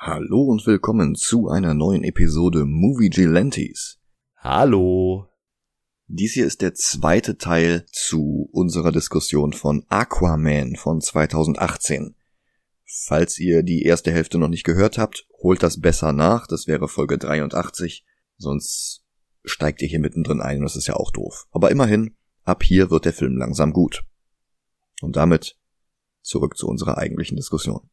Hallo und willkommen zu einer neuen Episode Movie Gelantes. Hallo. Dies hier ist der zweite Teil zu unserer Diskussion von Aquaman von 2018. Falls ihr die erste Hälfte noch nicht gehört habt, holt das besser nach, das wäre Folge 83, sonst steigt ihr hier mittendrin ein und das ist ja auch doof. Aber immerhin, ab hier wird der Film langsam gut. Und damit zurück zu unserer eigentlichen Diskussion.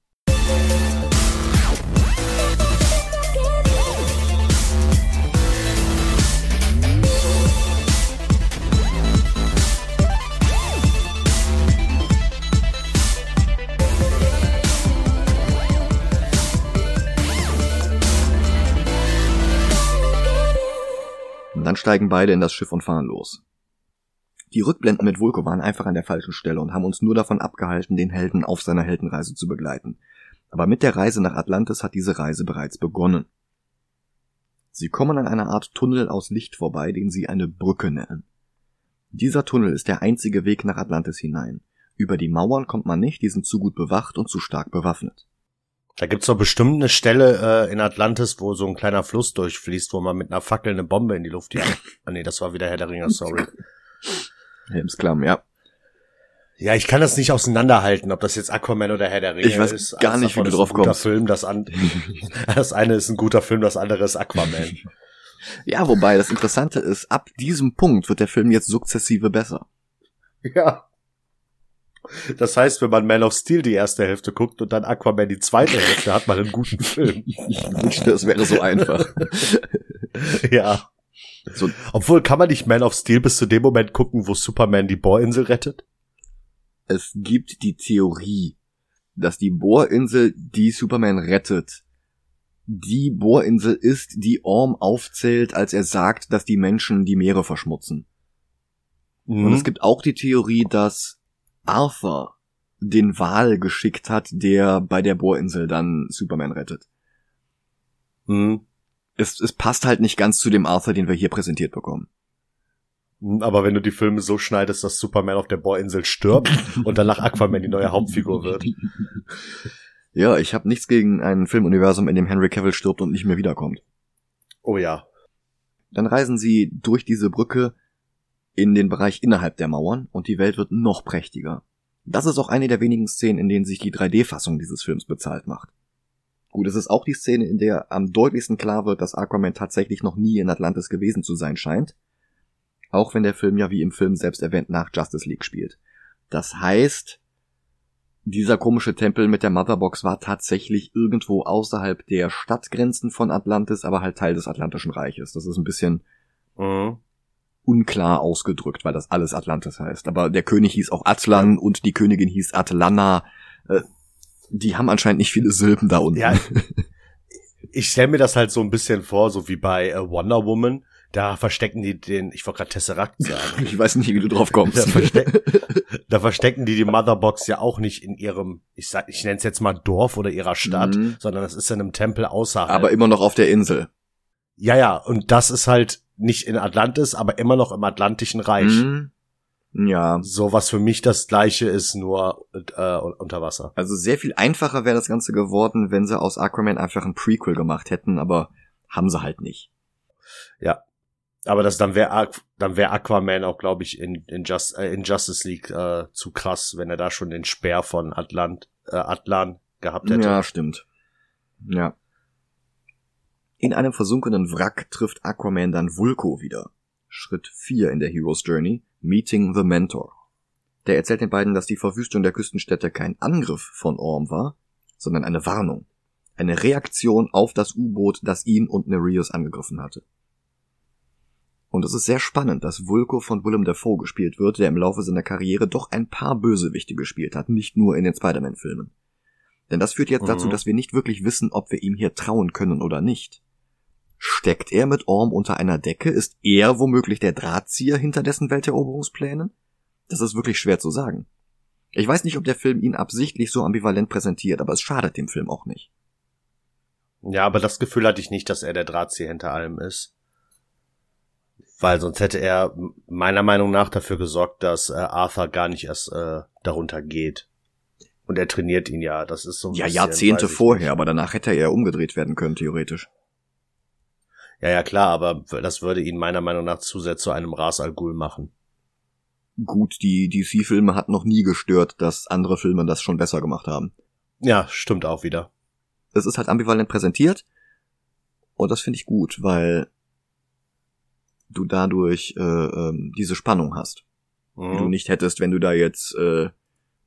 Dann steigen beide in das Schiff und fahren los. Die Rückblenden mit Vulko waren einfach an der falschen Stelle und haben uns nur davon abgehalten, den Helden auf seiner Heldenreise zu begleiten. Aber mit der Reise nach Atlantis hat diese Reise bereits begonnen. Sie kommen an einer Art Tunnel aus Licht vorbei, den sie eine Brücke nennen. Dieser Tunnel ist der einzige Weg nach Atlantis hinein. Über die Mauern kommt man nicht, die sind zu gut bewacht und zu stark bewaffnet. Da gibt's doch bestimmt eine Stelle äh, in Atlantis, wo so ein kleiner Fluss durchfließt, wo man mit einer Fackel eine Bombe in die Luft jagt. ah nee, das war wieder Herr der Ringe, sorry. Helmsklamm, ja. Ja, ich kann das nicht auseinanderhalten, ob das jetzt Aquaman oder Herr der Ringe ich weiß ist. gar nicht, wie du drauf kommst. Film, das, an das eine ist ein guter Film, das andere ist Aquaman. Ja, wobei das Interessante ist, ab diesem Punkt wird der Film jetzt sukzessive besser. Ja. Das heißt, wenn man Man of Steel die erste Hälfte guckt und dann Aquaman die zweite Hälfte, hat man einen guten Film. Ich wünschte, es wäre so einfach. ja. So. Obwohl, kann man nicht Man of Steel bis zu dem Moment gucken, wo Superman die Bohrinsel rettet? Es gibt die Theorie, dass die Bohrinsel die Superman rettet, die Bohrinsel ist, die Orm aufzählt, als er sagt, dass die Menschen die Meere verschmutzen. Mhm. Und es gibt auch die Theorie, dass Arthur den Wal geschickt hat, der bei der Bohrinsel dann Superman rettet. Mhm. Es, es passt halt nicht ganz zu dem Arthur, den wir hier präsentiert bekommen. Mhm, aber wenn du die Filme so schneidest, dass Superman auf der Bohrinsel stirbt und danach Aquaman die neue Hauptfigur wird. Ja, ich habe nichts gegen ein Filmuniversum, in dem Henry Cavill stirbt und nicht mehr wiederkommt. Oh ja. Dann reisen sie durch diese Brücke in den Bereich innerhalb der Mauern und die Welt wird noch prächtiger. Das ist auch eine der wenigen Szenen, in denen sich die 3D-Fassung dieses Films bezahlt macht. Gut, es ist auch die Szene, in der am deutlichsten klar wird, dass Aquaman tatsächlich noch nie in Atlantis gewesen zu sein scheint. Auch wenn der Film ja wie im Film selbst erwähnt nach Justice League spielt. Das heißt, dieser komische Tempel mit der Motherbox war tatsächlich irgendwo außerhalb der Stadtgrenzen von Atlantis, aber halt Teil des Atlantischen Reiches. Das ist ein bisschen mhm unklar ausgedrückt, weil das alles Atlantis heißt. Aber der König hieß auch Atlan und die Königin hieß Atlana. Äh, die haben anscheinend nicht viele Silben da unten. Ja, ich stelle mir das halt so ein bisschen vor, so wie bei äh, Wonder Woman. Da verstecken die den, ich wollte gerade Tesseract sagen. Ich weiß nicht, wie du drauf kommst. Da, versteck, da, verstecken die die Motherbox ja auch nicht in ihrem, ich sag, ich nenne es jetzt mal Dorf oder ihrer Stadt, mhm. sondern das ist in einem Tempel außerhalb. Aber immer noch auf der Insel. Ja, ja, und das ist halt nicht in Atlantis, aber immer noch im Atlantischen Reich. Mhm. Ja. So was für mich das gleiche ist, nur äh, unter Wasser. Also sehr viel einfacher wäre das Ganze geworden, wenn sie aus Aquaman einfach ein Prequel gemacht hätten, aber haben sie halt nicht. Ja. Aber das dann wäre dann wäre Aquaman auch, glaube ich, in, in, Just, äh, in Justice League äh, zu krass, wenn er da schon den Speer von Atlant, äh, Atlan gehabt hätte. Ja, stimmt. Ja. In einem versunkenen Wrack trifft Aquaman dann Vulko wieder. Schritt 4 in der Hero's Journey, Meeting the Mentor. Der erzählt den beiden, dass die Verwüstung der Küstenstädte kein Angriff von Orm war, sondern eine Warnung. Eine Reaktion auf das U-Boot, das ihn und Nereus angegriffen hatte. Und es ist sehr spannend, dass Vulko von Willem Dafoe gespielt wird, der im Laufe seiner Karriere doch ein paar Bösewichte gespielt hat, nicht nur in den Spider-Man-Filmen. Denn das führt jetzt mhm. dazu, dass wir nicht wirklich wissen, ob wir ihm hier trauen können oder nicht. Steckt er mit Orm unter einer Decke? Ist er womöglich der Drahtzieher hinter dessen Welteroberungsplänen? Das ist wirklich schwer zu sagen. Ich weiß nicht, ob der Film ihn absichtlich so ambivalent präsentiert, aber es schadet dem Film auch nicht. Ja, aber das Gefühl hatte ich nicht, dass er der Drahtzieher hinter allem ist. Weil sonst hätte er meiner Meinung nach dafür gesorgt, dass äh, Arthur gar nicht erst äh, darunter geht. Und er trainiert ihn ja, das ist so ein Ja, bisschen, Jahrzehnte vorher, nicht. aber danach hätte er ja umgedreht werden können, theoretisch. Ja, ja, klar, aber das würde ihn meiner Meinung nach zu sehr zu einem Ras Al Ghul machen. gut, die DC-Filme hat noch nie gestört, dass andere Filme das schon besser gemacht haben. Ja, stimmt auch wieder. Es ist halt ambivalent präsentiert und das finde ich gut, weil du dadurch äh, ähm, diese Spannung hast, die du Mhm. nicht hättest, wenn du da jetzt äh,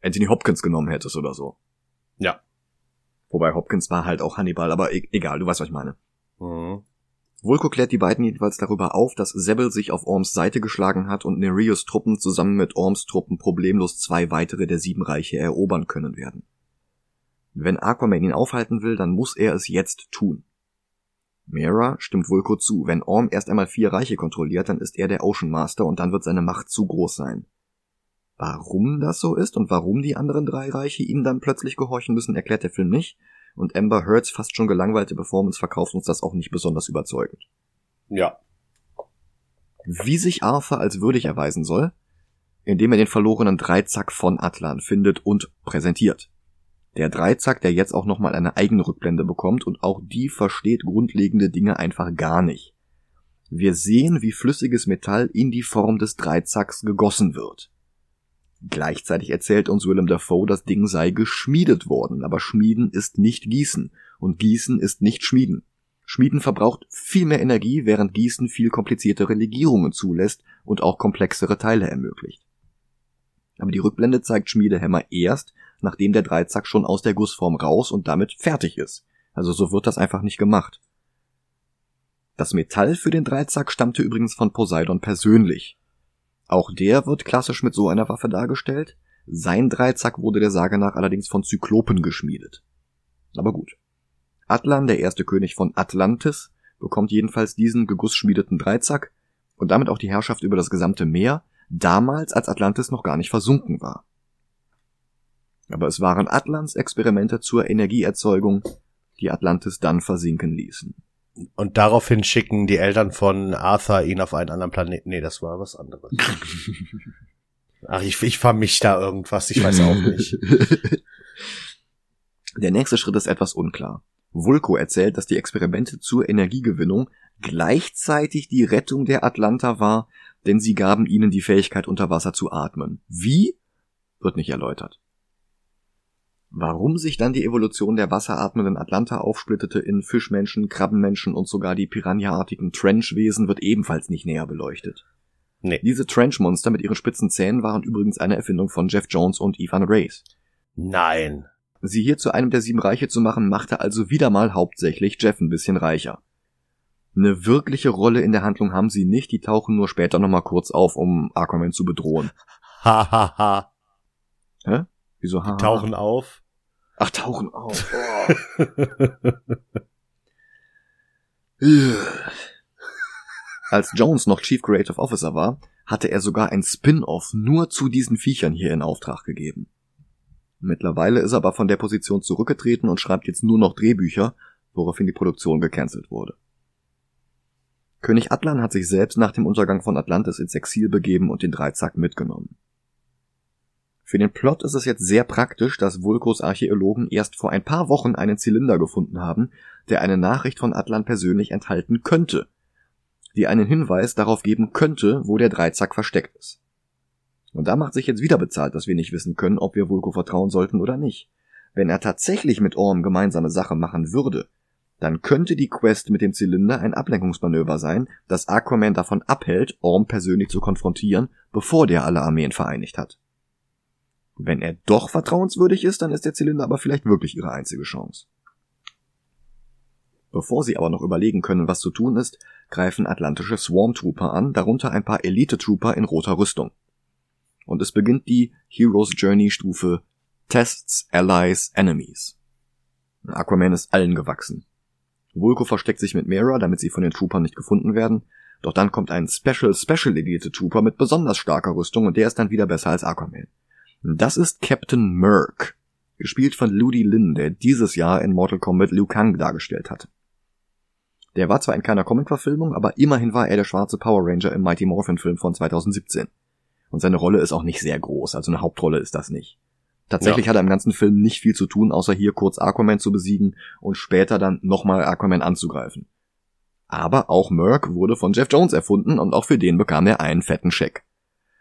Anthony Hopkins genommen hättest oder so. Ja. Wobei Hopkins war halt auch Hannibal, aber e egal, du weißt, was ich meine. Mhm. Vulko klärt die beiden jedenfalls darüber auf, dass Sebel sich auf Orms Seite geschlagen hat und Nereus Truppen zusammen mit Orms Truppen problemlos zwei weitere der sieben Reiche erobern können werden. Wenn Aquaman ihn aufhalten will, dann muss er es jetzt tun. Mera stimmt Vulko zu. Wenn Orm erst einmal vier Reiche kontrolliert, dann ist er der Ocean Master und dann wird seine Macht zu groß sein. Warum das so ist und warum die anderen drei Reiche ihm dann plötzlich gehorchen müssen, erklärt der Film nicht. Und Amber Heards fast schon gelangweilte Performance verkauft uns das auch nicht besonders überzeugend. Ja. Wie sich Arthur als würdig erweisen soll, indem er den verlorenen Dreizack von Atlan findet und präsentiert. Der Dreizack, der jetzt auch nochmal eine eigene Rückblende bekommt und auch die versteht grundlegende Dinge einfach gar nicht. Wir sehen, wie flüssiges Metall in die Form des Dreizacks gegossen wird. Gleichzeitig erzählt uns Willem Dafoe, das Ding sei geschmiedet worden, aber Schmieden ist nicht Gießen und Gießen ist nicht Schmieden. Schmieden verbraucht viel mehr Energie, während Gießen viel kompliziertere Legierungen zulässt und auch komplexere Teile ermöglicht. Aber die Rückblende zeigt Schmiedehämmer erst, nachdem der Dreizack schon aus der Gussform raus und damit fertig ist. Also so wird das einfach nicht gemacht. Das Metall für den Dreizack stammte übrigens von Poseidon persönlich. Auch der wird klassisch mit so einer Waffe dargestellt. Sein Dreizack wurde der Sage nach allerdings von Zyklopen geschmiedet. Aber gut. Atlan, der erste König von Atlantis, bekommt jedenfalls diesen gegussschmiedeten Dreizack und damit auch die Herrschaft über das gesamte Meer, damals als Atlantis noch gar nicht versunken war. Aber es waren Atlans Experimente zur Energieerzeugung, die Atlantis dann versinken ließen. Und daraufhin schicken die Eltern von Arthur ihn auf einen anderen Planeten. Nee, das war was anderes. Ach, ich, ich vermisch da irgendwas, ich weiß auch nicht. Der nächste Schritt ist etwas unklar. Vulko erzählt, dass die Experimente zur Energiegewinnung gleichzeitig die Rettung der Atlanta war, denn sie gaben ihnen die Fähigkeit unter Wasser zu atmen. Wie? Wird nicht erläutert. Warum sich dann die Evolution der wasseratmenden Atlanta aufsplittete in Fischmenschen, Krabbenmenschen und sogar die Piranha-artigen Trenchwesen, wird ebenfalls nicht näher beleuchtet. Nee. Diese Trenchmonster mit ihren spitzen Zähnen waren übrigens eine Erfindung von Jeff Jones und Ivan Race. Nein. Sie hier zu einem der sieben Reiche zu machen, machte also wieder mal hauptsächlich Jeff ein bisschen reicher. Eine wirkliche Rolle in der Handlung haben sie nicht, die tauchen nur später nochmal kurz auf, um Aquaman zu bedrohen. Ha, ha, ha. Hä? Wieso ha? Tauchen auf. Ach, tauchen auf. Oh. Als Jones noch Chief Creative Officer war, hatte er sogar ein Spin-off nur zu diesen Viechern hier in Auftrag gegeben. Mittlerweile ist er aber von der Position zurückgetreten und schreibt jetzt nur noch Drehbücher, woraufhin die Produktion gecancelt wurde. König Atlan hat sich selbst nach dem Untergang von Atlantis ins Exil begeben und den Dreizack mitgenommen. Für den Plot ist es jetzt sehr praktisch, dass Vulkos Archäologen erst vor ein paar Wochen einen Zylinder gefunden haben, der eine Nachricht von Atlan persönlich enthalten könnte, die einen Hinweis darauf geben könnte, wo der Dreizack versteckt ist. Und da macht sich jetzt wieder bezahlt, dass wir nicht wissen können, ob wir Vulko vertrauen sollten oder nicht. Wenn er tatsächlich mit Orm gemeinsame Sache machen würde, dann könnte die Quest mit dem Zylinder ein Ablenkungsmanöver sein, das Aquaman davon abhält, Orm persönlich zu konfrontieren, bevor der alle Armeen vereinigt hat. Wenn er doch vertrauenswürdig ist, dann ist der Zylinder aber vielleicht wirklich ihre einzige Chance. Bevor sie aber noch überlegen können, was zu tun ist, greifen atlantische Swarm Trooper an, darunter ein paar Elite Trooper in roter Rüstung. Und es beginnt die Heroes Journey Stufe Tests, Allies, Enemies. Aquaman ist allen gewachsen. Vulko versteckt sich mit Mera, damit sie von den Troopern nicht gefunden werden, doch dann kommt ein Special Special Elite Trooper mit besonders starker Rüstung und der ist dann wieder besser als Aquaman. Das ist Captain Merc, gespielt von Ludi Lin, der dieses Jahr in Mortal Kombat Liu Kang dargestellt hat. Der war zwar in keiner Comic-Verfilmung, aber immerhin war er der schwarze Power Ranger im Mighty Morphin Film von 2017. Und seine Rolle ist auch nicht sehr groß, also eine Hauptrolle ist das nicht. Tatsächlich ja. hat er im ganzen Film nicht viel zu tun, außer hier kurz Aquaman zu besiegen und später dann nochmal Aquaman anzugreifen. Aber auch Merc wurde von Jeff Jones erfunden und auch für den bekam er einen fetten Scheck.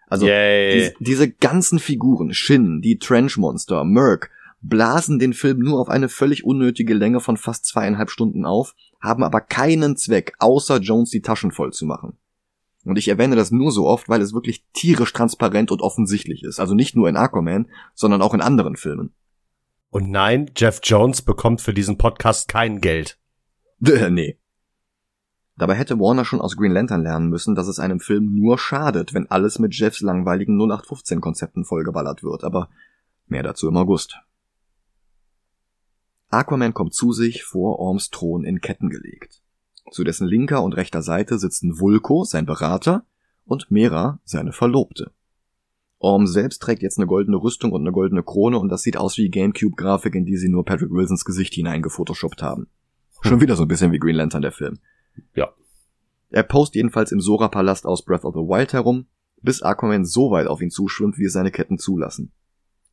Also die, diese ganzen Figuren, Shin, die Trenchmonster, Merc, blasen den Film nur auf eine völlig unnötige Länge von fast zweieinhalb Stunden auf, haben aber keinen Zweck, außer Jones die Taschen voll zu machen. Und ich erwähne das nur so oft, weil es wirklich tierisch transparent und offensichtlich ist. Also nicht nur in Aquaman, sondern auch in anderen Filmen. Und nein, Jeff Jones bekommt für diesen Podcast kein Geld. Nee. Dabei hätte Warner schon aus Green Lantern lernen müssen, dass es einem Film nur schadet, wenn alles mit Jeffs langweiligen 0815 Konzepten vollgeballert wird, aber mehr dazu im August. Aquaman kommt zu sich vor Orms Thron in Ketten gelegt. Zu dessen linker und rechter Seite sitzen Vulko, sein Berater, und Mera, seine Verlobte. Orm selbst trägt jetzt eine goldene Rüstung und eine goldene Krone und das sieht aus wie Gamecube-Grafik, in die sie nur Patrick Wilsons Gesicht hineingefotoshoppt haben. Schon hm. wieder so ein bisschen wie Green Lantern, der Film. Ja. Er post jedenfalls im Sora-Palast aus Breath of the Wild herum, bis Aquaman so weit auf ihn zuschwimmt, wie es seine Ketten zulassen.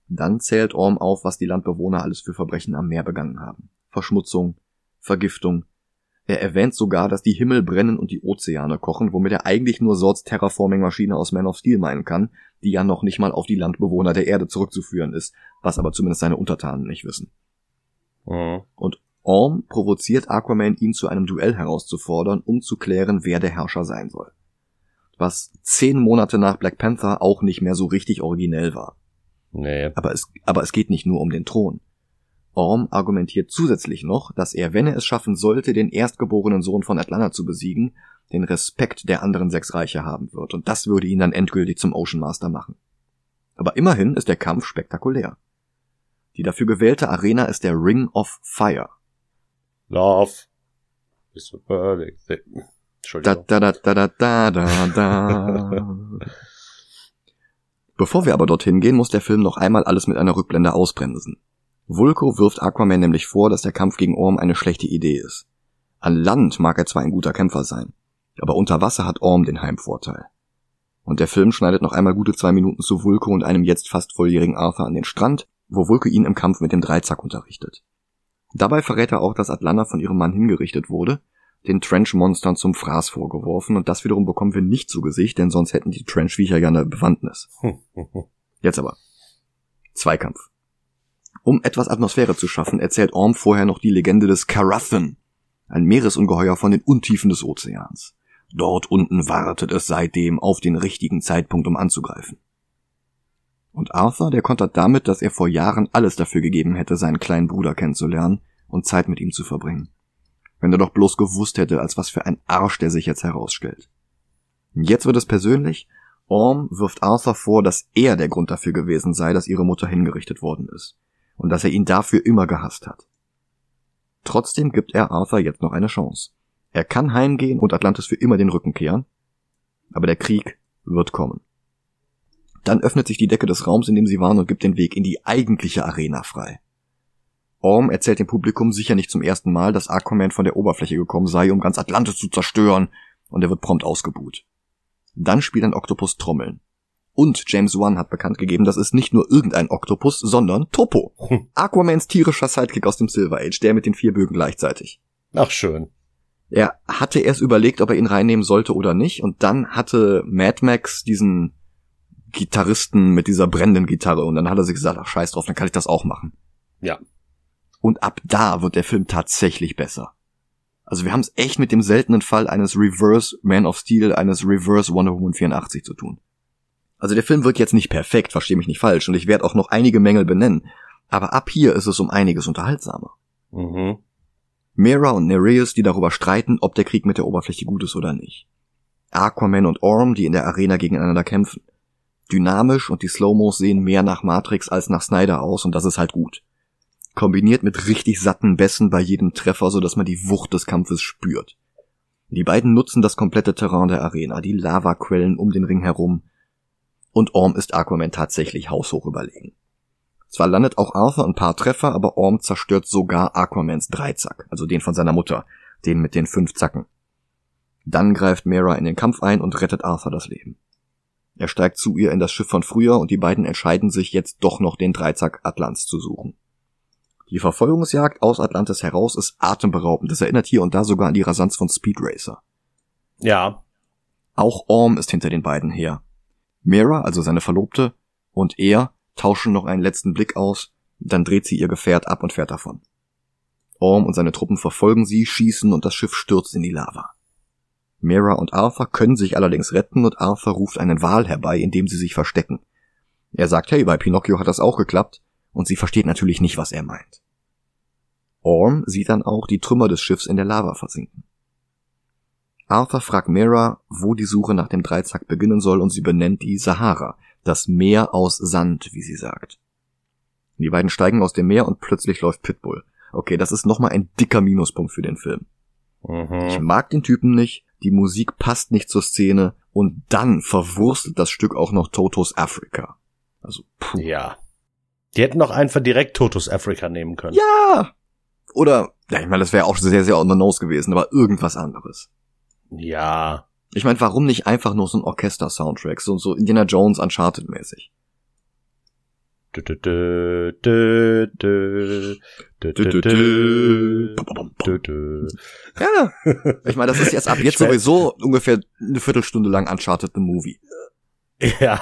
Dann zählt Orm auf, was die Landbewohner alles für Verbrechen am Meer begangen haben. Verschmutzung, Vergiftung. Er erwähnt sogar, dass die Himmel brennen und die Ozeane kochen, womit er eigentlich nur Sorts Terraforming-Maschine aus Man of Steel meinen kann, die ja noch nicht mal auf die Landbewohner der Erde zurückzuführen ist, was aber zumindest seine Untertanen nicht wissen. Mhm. Und Orm provoziert Aquaman, ihn zu einem Duell herauszufordern, um zu klären, wer der Herrscher sein soll. Was zehn Monate nach Black Panther auch nicht mehr so richtig originell war. Nee. Aber es, aber es geht nicht nur um den Thron. Orm argumentiert zusätzlich noch, dass er, wenn er es schaffen sollte, den erstgeborenen Sohn von Atlanta zu besiegen, den Respekt der anderen sechs Reiche haben wird, und das würde ihn dann endgültig zum Ocean Master machen. Aber immerhin ist der Kampf spektakulär. Die dafür gewählte Arena ist der Ring of Fire. Love is a burning thing. Entschuldigung. Da, da, da, da, da, da, da. Bevor wir aber dorthin gehen, muss der Film noch einmal alles mit einer Rückblende ausbremsen. Vulko wirft Aquaman nämlich vor, dass der Kampf gegen Orm eine schlechte Idee ist. An Land mag er zwar ein guter Kämpfer sein, aber unter Wasser hat Orm den Heimvorteil. Und der Film schneidet noch einmal gute zwei Minuten zu Vulko und einem jetzt fast volljährigen Arthur an den Strand, wo Vulko ihn im Kampf mit dem Dreizack unterrichtet. Dabei verrät er auch, dass Atlanta von ihrem Mann hingerichtet wurde den Trench-Monstern zum Fraß vorgeworfen und das wiederum bekommen wir nicht zu Gesicht, denn sonst hätten die Trench-Viecher ja eine Bewandtnis. Jetzt aber. Zweikampf. Um etwas Atmosphäre zu schaffen, erzählt Orm vorher noch die Legende des Karathen, ein Meeresungeheuer von den Untiefen des Ozeans. Dort unten wartet es seitdem auf den richtigen Zeitpunkt, um anzugreifen. Und Arthur, der kontert damit, dass er vor Jahren alles dafür gegeben hätte, seinen kleinen Bruder kennenzulernen und Zeit mit ihm zu verbringen wenn er doch bloß gewusst hätte, als was für ein Arsch der sich jetzt herausstellt. Jetzt wird es persönlich. Orm wirft Arthur vor, dass er der Grund dafür gewesen sei, dass ihre Mutter hingerichtet worden ist. Und dass er ihn dafür immer gehasst hat. Trotzdem gibt er Arthur jetzt noch eine Chance. Er kann heimgehen und Atlantis für immer den Rücken kehren. Aber der Krieg wird kommen. Dann öffnet sich die Decke des Raums, in dem sie waren, und gibt den Weg in die eigentliche Arena frei. Orm erzählt dem Publikum sicher nicht zum ersten Mal, dass Aquaman von der Oberfläche gekommen sei, um ganz Atlantis zu zerstören, und er wird prompt ausgebuht. Dann spielt ein Oktopus Trommeln. Und James Wan hat bekannt gegeben, das ist nicht nur irgendein Oktopus, sondern Topo. Hm. Aquamans tierischer Sidekick aus dem Silver Age, der mit den vier Bögen gleichzeitig. Ach schön. Er hatte erst überlegt, ob er ihn reinnehmen sollte oder nicht, und dann hatte Mad Max diesen Gitarristen mit dieser brennenden Gitarre, und dann hat er sich gesagt, ach scheiß drauf, dann kann ich das auch machen. Ja. Und ab da wird der Film tatsächlich besser. Also wir haben es echt mit dem seltenen Fall eines Reverse Man of Steel, eines Reverse Wonder Woman 84 zu tun. Also der Film wird jetzt nicht perfekt, verstehe mich nicht falsch, und ich werde auch noch einige Mängel benennen, aber ab hier ist es um einiges unterhaltsamer. Mhm. Mera und Nereus, die darüber streiten, ob der Krieg mit der Oberfläche gut ist oder nicht. Aquaman und Orm, die in der Arena gegeneinander kämpfen. Dynamisch und die Slow-Mos sehen mehr nach Matrix als nach Snyder aus und das ist halt gut kombiniert mit richtig satten Bässen bei jedem Treffer, so dass man die Wucht des Kampfes spürt. Die beiden nutzen das komplette Terrain der Arena, die Lavaquellen um den Ring herum. Und Orm ist Aquaman tatsächlich haushoch überlegen. Zwar landet auch Arthur ein paar Treffer, aber Orm zerstört sogar Aquamans Dreizack, also den von seiner Mutter, den mit den fünf Zacken. Dann greift Mera in den Kampf ein und rettet Arthur das Leben. Er steigt zu ihr in das Schiff von früher und die beiden entscheiden sich jetzt doch noch den Dreizack Atlants zu suchen. Die Verfolgungsjagd aus Atlantis heraus ist atemberaubend. Das erinnert hier und da sogar an die Rasanz von Speed Racer. Ja. Auch Orm ist hinter den beiden her. Mira, also seine Verlobte, und er tauschen noch einen letzten Blick aus, dann dreht sie ihr Gefährt ab und fährt davon. Orm und seine Truppen verfolgen sie, schießen und das Schiff stürzt in die Lava. Mira und Arthur können sich allerdings retten und Arthur ruft einen Wal herbei, in dem sie sich verstecken. Er sagt, hey, bei Pinocchio hat das auch geklappt, und sie versteht natürlich nicht, was er meint. Orm sieht dann auch die Trümmer des Schiffs in der Lava versinken. Arthur fragt Mira, wo die Suche nach dem Dreizack beginnen soll, und sie benennt die Sahara, das Meer aus Sand, wie sie sagt. Die beiden steigen aus dem Meer und plötzlich läuft Pitbull. Okay, das ist nochmal ein dicker Minuspunkt für den Film. Mhm. Ich mag den Typen nicht, die Musik passt nicht zur Szene und dann verwurstet das Stück auch noch Totos Africa. Also, puh. Ja. Die hätten doch einfach direkt Totos Africa nehmen können. Ja! Oder, ja, ich meine, das wäre auch sehr, sehr on the nose gewesen, aber irgendwas anderes. Ja. Ich meine, warum nicht einfach nur so ein Orchester-Soundtrack, so, so Indiana Jones Uncharted-mäßig? Ja, ich meine, das ist jetzt ab jetzt sowieso ungefähr eine Viertelstunde lang Uncharted the Movie. Ja.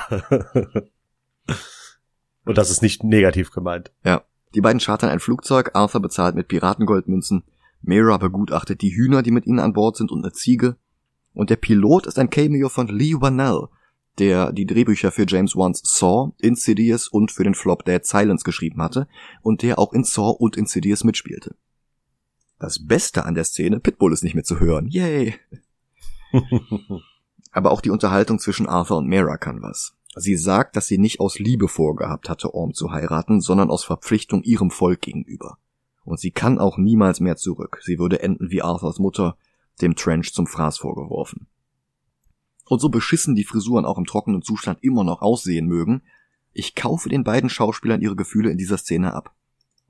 Und das ist nicht negativ gemeint. Ja. Die beiden chartern ein Flugzeug, Arthur bezahlt mit Piratengoldmünzen, Mira begutachtet die Hühner, die mit ihnen an Bord sind und eine Ziege. Und der Pilot ist ein Cameo von Lee Wanell, der die Drehbücher für James Wan's Saw, Insidious und für den Flop Dead Silence geschrieben hatte und der auch in Saw und Insidious mitspielte. Das Beste an der Szene, Pitbull ist nicht mehr zu hören. Yay! Aber auch die Unterhaltung zwischen Arthur und Mara kann was. Sie sagt, dass sie nicht aus Liebe vorgehabt hatte, Orm zu heiraten, sondern aus Verpflichtung ihrem Volk gegenüber. Und sie kann auch niemals mehr zurück. Sie würde enden wie Arthurs Mutter, dem Trench zum Fraß vorgeworfen. Und so beschissen die Frisuren auch im trockenen Zustand immer noch aussehen mögen, ich kaufe den beiden Schauspielern ihre Gefühle in dieser Szene ab.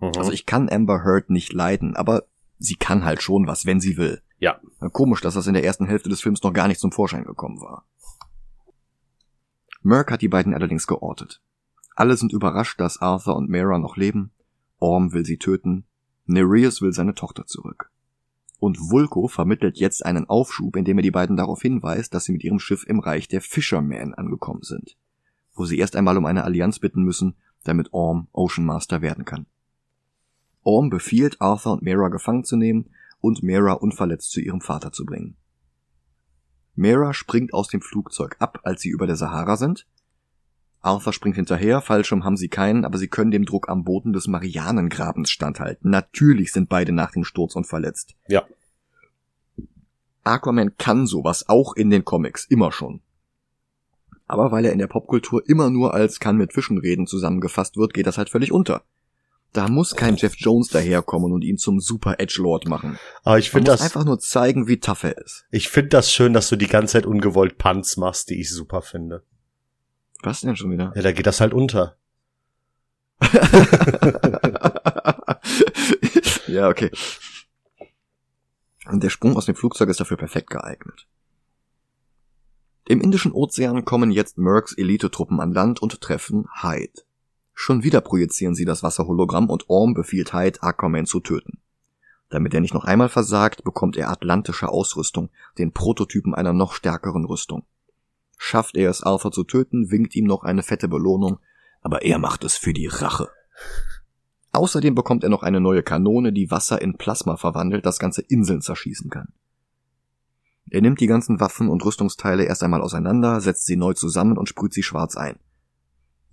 Mhm. Also ich kann Amber Heard nicht leiden, aber sie kann halt schon was, wenn sie will. Ja. Komisch, dass das in der ersten Hälfte des Films noch gar nicht zum Vorschein gekommen war. Merck hat die beiden allerdings geortet. Alle sind überrascht, dass Arthur und Mara noch leben. Orm will sie töten. Nereus will seine Tochter zurück. Und Vulko vermittelt jetzt einen Aufschub, indem er die beiden darauf hinweist, dass sie mit ihrem Schiff im Reich der Fishermen angekommen sind, wo sie erst einmal um eine Allianz bitten müssen, damit Orm Ocean Master werden kann. Orm befiehlt, Arthur und Mera gefangen zu nehmen und Mera unverletzt zu ihrem Vater zu bringen. Mera springt aus dem Flugzeug ab, als sie über der Sahara sind. Arthur springt hinterher, Fallschirm haben sie keinen, aber sie können dem Druck am Boden des Marianengrabens standhalten. Natürlich sind beide nach dem Sturz unverletzt. Ja. Aquaman kann sowas, auch in den Comics, immer schon. Aber weil er in der Popkultur immer nur als kann mit Fischen reden zusammengefasst wird, geht das halt völlig unter. Da muss kein Jeff Jones daherkommen und ihn zum Super Edge Lord machen. Aber ich finde das einfach nur zeigen, wie tough er ist. Ich finde das schön, dass du die ganze Zeit ungewollt Punts machst, die ich super finde. Was denn schon wieder? Ja, da geht das halt unter. ja, okay. Und der Sprung aus dem Flugzeug ist dafür perfekt geeignet. Im Indischen Ozean kommen jetzt Mercs Elitetruppen an Land und treffen Hyde. Schon wieder projizieren sie das Wasserhologramm und Orm befiehlt Hyde, Aquaman zu töten. Damit er nicht noch einmal versagt, bekommt er atlantische Ausrüstung, den Prototypen einer noch stärkeren Rüstung. Schafft er es, Arthur zu töten, winkt ihm noch eine fette Belohnung, aber er macht es für die Rache. Außerdem bekommt er noch eine neue Kanone, die Wasser in Plasma verwandelt, das ganze Inseln zerschießen kann. Er nimmt die ganzen Waffen und Rüstungsteile erst einmal auseinander, setzt sie neu zusammen und sprüht sie schwarz ein.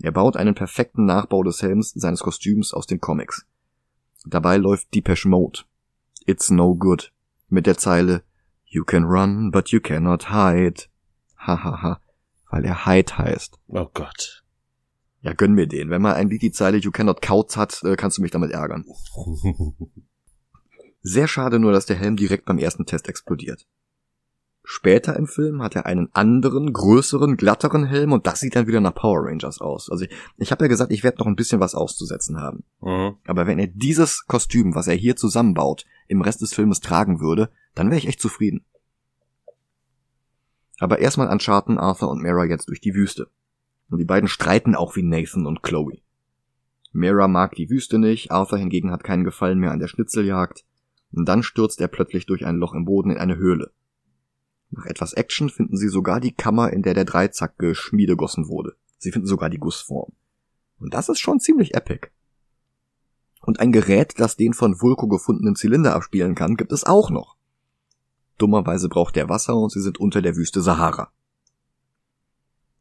Er baut einen perfekten Nachbau des Helms seines Kostüms aus den Comics. Dabei läuft Depeche Mode. It's no good. Mit der Zeile You can run, but you cannot hide. Hahaha. weil er Hyde heißt. Oh Gott. Ja, gönn mir den. Wenn man ein Lied die Zeile You cannot couch hat, äh, kannst du mich damit ärgern. Sehr schade nur, dass der Helm direkt beim ersten Test explodiert. Später im Film hat er einen anderen, größeren, glatteren Helm und das sieht dann wieder nach Power Rangers aus. Also ich, ich habe ja gesagt, ich werde noch ein bisschen was auszusetzen haben. Mhm. Aber wenn er dieses Kostüm, was er hier zusammenbaut, im Rest des Filmes tragen würde, dann wäre ich echt zufrieden. Aber erstmal ancharten Arthur und Mara jetzt durch die Wüste. Und die beiden streiten auch wie Nathan und Chloe. Mara mag die Wüste nicht, Arthur hingegen hat keinen Gefallen mehr an der Schnitzeljagd. Und dann stürzt er plötzlich durch ein Loch im Boden in eine Höhle. Nach etwas Action finden sie sogar die Kammer, in der der Dreizack geschmiedegossen wurde. Sie finden sogar die Gussform. Und das ist schon ziemlich epic. Und ein Gerät, das den von Vulko gefundenen Zylinder abspielen kann, gibt es auch noch. Dummerweise braucht der Wasser und sie sind unter der Wüste Sahara.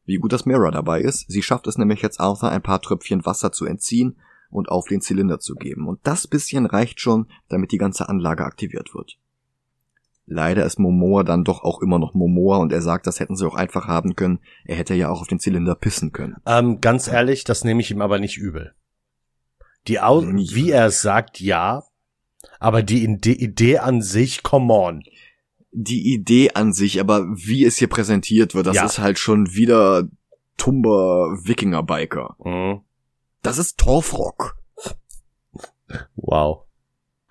Wie gut, dass Mara dabei ist. Sie schafft es nämlich jetzt Arthur ein paar Tröpfchen Wasser zu entziehen und auf den Zylinder zu geben. Und das bisschen reicht schon, damit die ganze Anlage aktiviert wird. Leider ist Momoa dann doch auch immer noch Momoa und er sagt, das hätten sie auch einfach haben können. Er hätte ja auch auf den Zylinder pissen können. Ähm, ganz ehrlich, das nehme ich ihm aber nicht übel. Die Au wie er es sagt, ja. Aber die Idee an sich, come on. Die Idee an sich, aber wie es hier präsentiert wird, das ja. ist halt schon wieder Tumber Wikinger Biker. Mhm. Das ist Torfrock. Wow.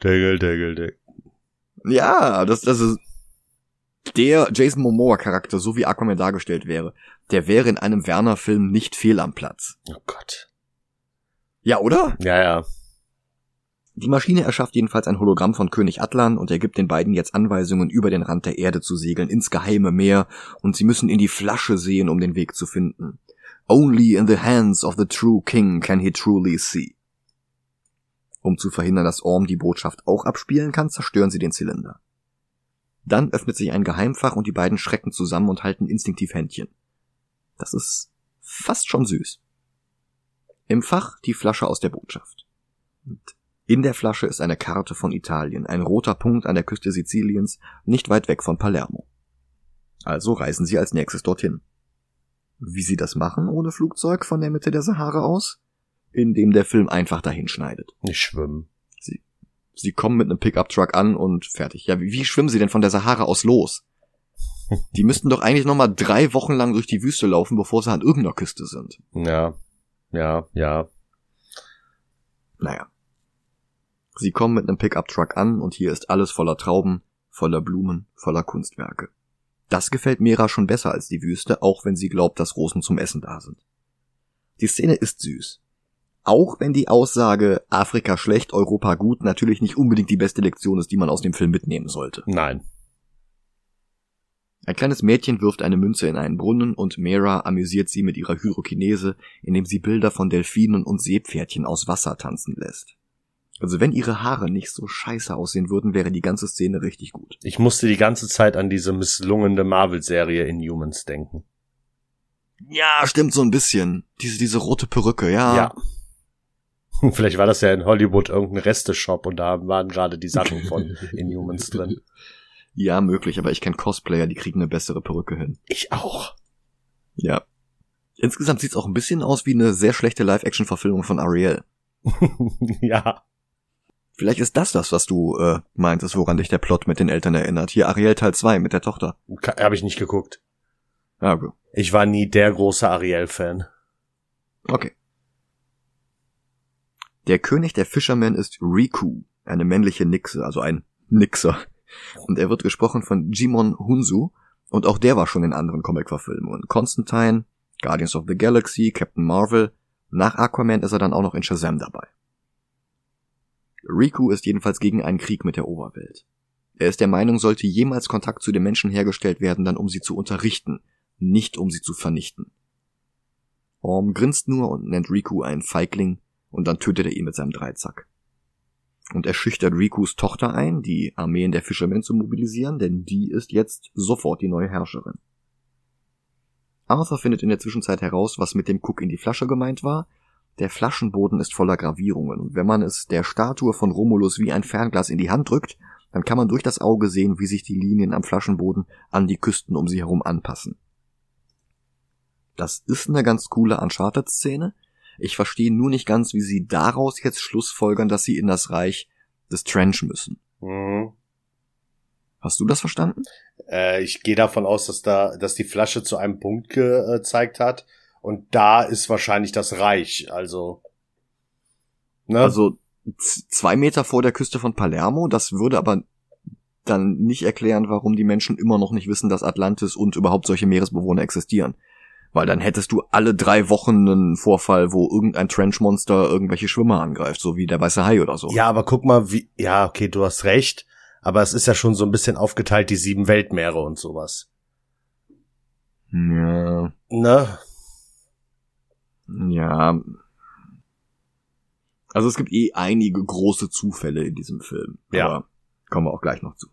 Degel, degel, degel. Ja, das, das ist der Jason Momoa Charakter, so wie Aquaman dargestellt wäre, der wäre in einem Werner-Film nicht fehl am Platz. Oh Gott. Ja, oder? Ja, ja. Die Maschine erschafft jedenfalls ein Hologramm von König Atlan und er gibt den beiden jetzt Anweisungen, über den Rand der Erde zu segeln, ins geheime Meer, und sie müssen in die Flasche sehen, um den Weg zu finden. Only in the hands of the true king can he truly see. Um zu verhindern, dass Orm die Botschaft auch abspielen kann, zerstören sie den Zylinder. Dann öffnet sich ein Geheimfach und die beiden schrecken zusammen und halten instinktiv Händchen. Das ist fast schon süß. Im Fach die Flasche aus der Botschaft. Und in der Flasche ist eine Karte von Italien, ein roter Punkt an der Küste Siziliens, nicht weit weg von Palermo. Also reisen sie als nächstes dorthin. Wie sie das machen ohne Flugzeug von der Mitte der Sahara aus? in dem der Film einfach dahin schneidet. Nicht schwimmen. Sie, sie kommen mit einem Pickup-Truck an und fertig. Ja, wie, wie schwimmen sie denn von der Sahara aus los? Die müssten doch eigentlich nochmal drei Wochen lang durch die Wüste laufen, bevor sie an irgendeiner Küste sind. Ja, ja, ja. Naja. Sie kommen mit einem Pickup-Truck an und hier ist alles voller Trauben, voller Blumen, voller Kunstwerke. Das gefällt Mera schon besser als die Wüste, auch wenn sie glaubt, dass Rosen zum Essen da sind. Die Szene ist süß. Auch wenn die Aussage Afrika schlecht, Europa gut natürlich nicht unbedingt die beste Lektion ist, die man aus dem Film mitnehmen sollte. Nein. Ein kleines Mädchen wirft eine Münze in einen Brunnen und Mera amüsiert sie mit ihrer Hyrokinese, indem sie Bilder von Delfinen und Seepferdchen aus Wasser tanzen lässt. Also wenn ihre Haare nicht so scheiße aussehen würden, wäre die ganze Szene richtig gut. Ich musste die ganze Zeit an diese misslungene Marvel-Serie Inhumans denken. Ja, stimmt so ein bisschen. Diese, diese rote Perücke, ja. Ja. Vielleicht war das ja in Hollywood irgendein Resteshop und da waren gerade die Sachen von Inhumans drin. Ja, möglich, aber ich kenne Cosplayer, die kriegen eine bessere Perücke hin. Ich auch. Ja. Insgesamt sieht's auch ein bisschen aus wie eine sehr schlechte Live-Action-Verfilmung von Ariel. ja. Vielleicht ist das das, was du äh, meintest, woran dich der Plot mit den Eltern erinnert. Hier Ariel Teil 2 mit der Tochter. Habe ich nicht geguckt. Ah, okay. Ich war nie der große Ariel-Fan. Okay. Der König der Fishermen ist Riku, eine männliche Nixe, also ein Nixer. Und er wird gesprochen von Jimon Hunsu, und auch der war schon in anderen Comic-Verfilmungen. Constantine, Guardians of the Galaxy, Captain Marvel. Nach Aquaman ist er dann auch noch in Shazam dabei. Riku ist jedenfalls gegen einen Krieg mit der Oberwelt. Er ist der Meinung, sollte jemals Kontakt zu den Menschen hergestellt werden, dann um sie zu unterrichten, nicht um sie zu vernichten. Orm grinst nur und nennt Riku einen Feigling, und dann tötet er ihn mit seinem Dreizack. Und er schüchtert Rikus Tochter ein, die Armeen der Fishermen zu mobilisieren, denn die ist jetzt sofort die neue Herrscherin. Arthur findet in der Zwischenzeit heraus, was mit dem Guck in die Flasche gemeint war. Der Flaschenboden ist voller Gravierungen, und wenn man es der Statue von Romulus wie ein Fernglas in die Hand drückt, dann kann man durch das Auge sehen, wie sich die Linien am Flaschenboden an die Küsten um sie herum anpassen. Das ist eine ganz coole Uncharted-Szene, ich verstehe nur nicht ganz, wie sie daraus jetzt schlussfolgern, dass sie in das Reich des Trench müssen. Mhm. Hast du das verstanden? Äh, ich gehe davon aus, dass da, dass die Flasche zu einem Punkt gezeigt hat und da ist wahrscheinlich das Reich. Also, ne? Also zwei Meter vor der Küste von Palermo. Das würde aber dann nicht erklären, warum die Menschen immer noch nicht wissen, dass Atlantis und überhaupt solche Meeresbewohner existieren. Weil dann hättest du alle drei Wochen einen Vorfall, wo irgendein Trenchmonster irgendwelche Schwimmer angreift, so wie der weiße Hai oder so. Ja, aber guck mal, wie, ja, okay, du hast recht, aber es ist ja schon so ein bisschen aufgeteilt, die sieben Weltmeere und sowas. Ja. Ne? Ja. Also es gibt eh einige große Zufälle in diesem Film. Ja. Aber kommen wir auch gleich noch zu.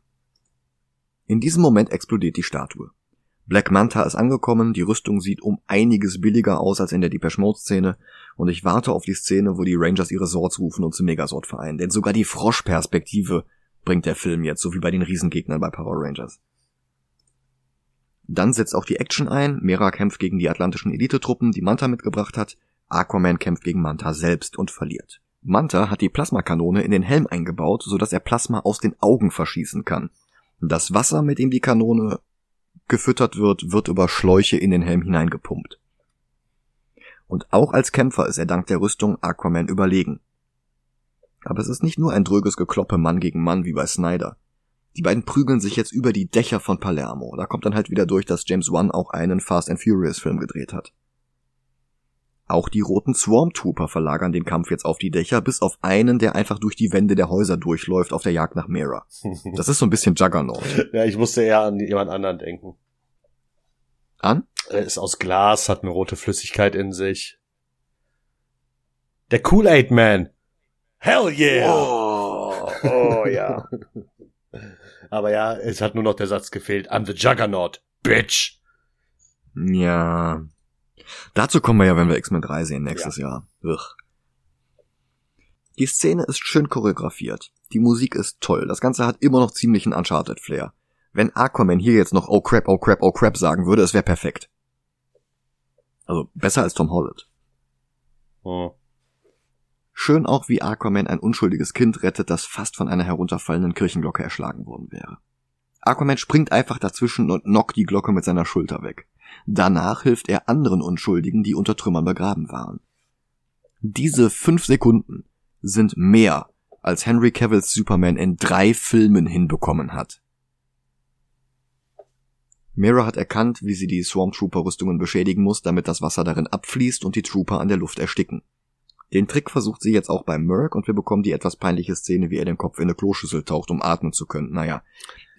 In diesem Moment explodiert die Statue. Black Manta ist angekommen, die Rüstung sieht um einiges billiger aus als in der Depeche Mode Szene und ich warte auf die Szene, wo die Rangers ihre Swords rufen und zum Megasword vereinen, denn sogar die Froschperspektive bringt der Film jetzt, so wie bei den Riesengegnern bei Power Rangers. Dann setzt auch die Action ein, Mera kämpft gegen die atlantischen Elitetruppen, die Manta mitgebracht hat, Aquaman kämpft gegen Manta selbst und verliert. Manta hat die Plasmakanone in den Helm eingebaut, sodass er Plasma aus den Augen verschießen kann. Das Wasser, mit dem die Kanone gefüttert wird, wird über Schläuche in den Helm hineingepumpt. Und auch als Kämpfer ist er dank der Rüstung Aquaman überlegen. Aber es ist nicht nur ein dröges Gekloppe Mann gegen Mann wie bei Snyder. Die beiden prügeln sich jetzt über die Dächer von Palermo. Da kommt dann halt wieder durch, dass James Wan auch einen Fast and Furious Film gedreht hat. Auch die roten Swarm Trooper verlagern den Kampf jetzt auf die Dächer, bis auf einen, der einfach durch die Wände der Häuser durchläuft auf der Jagd nach Mera. Das ist so ein bisschen Juggernaut. ja, ich musste eher an jemand anderen denken. An? Er ist aus Glas, hat eine rote Flüssigkeit in sich. Der Kool-Aid Man. Hell yeah! Oh, oh ja. Aber ja, es hat nur noch der Satz gefehlt. I'm the Juggernaut, bitch. Ja. Dazu kommen wir ja, wenn wir X-Men 3 sehen nächstes Jahr. Ugh. Die Szene ist schön choreografiert. Die Musik ist toll. Das Ganze hat immer noch ziemlichen Uncharted-Flair. Wenn Aquaman hier jetzt noch Oh crap, oh crap, oh crap sagen würde, es wäre perfekt. Also besser als Tom Holland. Oh. Schön auch, wie Aquaman ein unschuldiges Kind rettet, das fast von einer herunterfallenden Kirchenglocke erschlagen worden wäre. Aquaman springt einfach dazwischen und knockt die Glocke mit seiner Schulter weg. Danach hilft er anderen Unschuldigen, die unter Trümmern begraben waren. Diese fünf Sekunden sind mehr, als Henry Cavills Superman in drei Filmen hinbekommen hat. Mira hat erkannt, wie sie die Swamp Trooper Rüstungen beschädigen muss, damit das Wasser darin abfließt und die Trooper an der Luft ersticken. Den Trick versucht sie jetzt auch bei Merc und wir bekommen die etwas peinliche Szene, wie er den Kopf in eine Kloschüssel taucht, um atmen zu können. Naja,